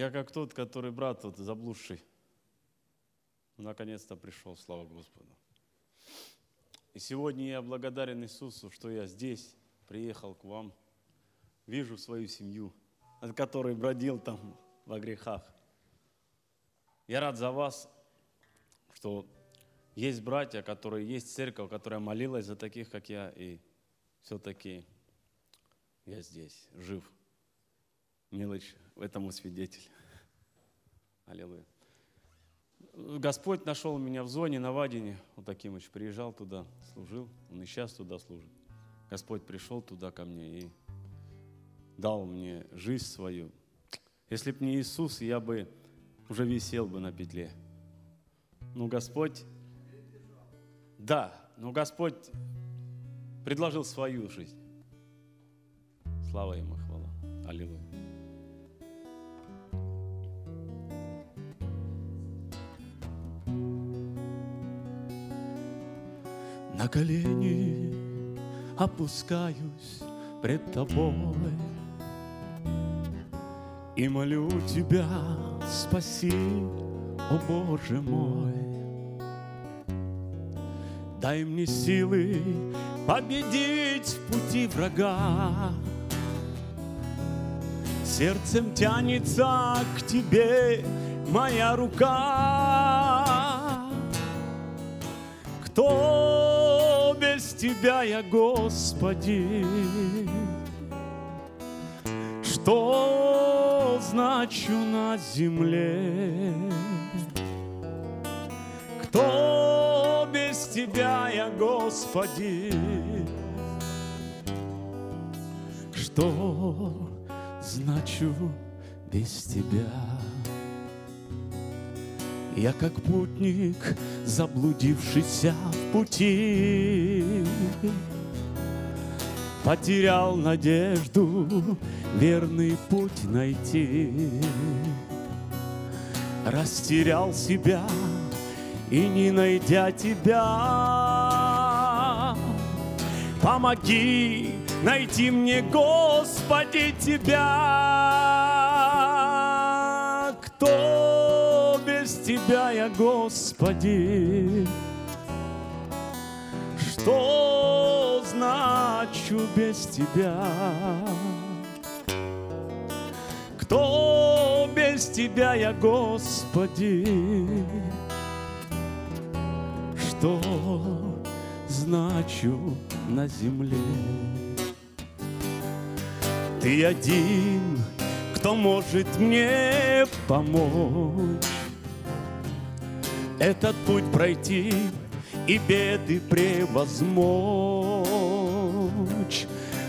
Я как тот, который брат вот заблудший. Наконец-то пришел, слава Господу. И сегодня я благодарен Иисусу, что я здесь, приехал к вам, вижу свою семью, от которой бродил там во грехах. Я рад за вас, что есть братья, которые есть церковь, которая молилась за таких, как я, и все-таки я здесь, жив. Мелочь этому свидетель. Аллилуйя. Господь нашел меня в зоне на Вадине, вот таким еще приезжал туда, служил, он и сейчас туда служит. Господь пришел туда ко мне и дал мне жизнь свою. Если бы не Иисус, я бы уже висел бы на петле. Но Господь, да, но Господь предложил свою жизнь. Слава Ему, хвала. Аллилуйя. На колени опускаюсь пред тобой И молю тебя, спаси, о Боже мой. Дай мне силы победить в пути врага. Сердцем тянется к тебе моя рука. Кто тебя я, Господи? Что значу на земле? Кто без тебя я, Господи? Что значу без тебя? Я как путник, заблудившийся в пути, Потерял надежду верный путь найти. Растерял себя и не найдя тебя, Помоги найти мне, Господи, Тебя. Тебя я, Господи? Что значу без Тебя? Кто без Тебя я, Господи? Что значу на земле? Ты один, кто может мне помочь Этот путь пройти и беды превозмочь.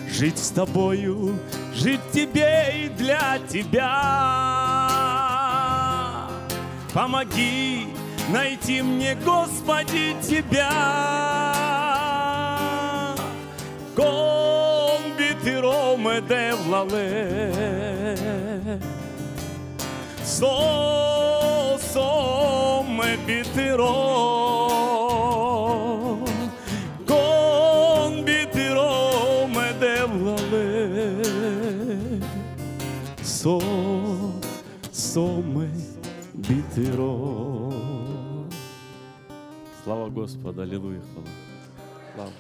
Жить с тобою, жить тебе и для тебя. Помоги найти мне, Господи, Тебя. Комбитироме девлале Со соме битиро Комбитироме девлале Со соме битиро Слава Господу, аллилуйя, хвала. Слава.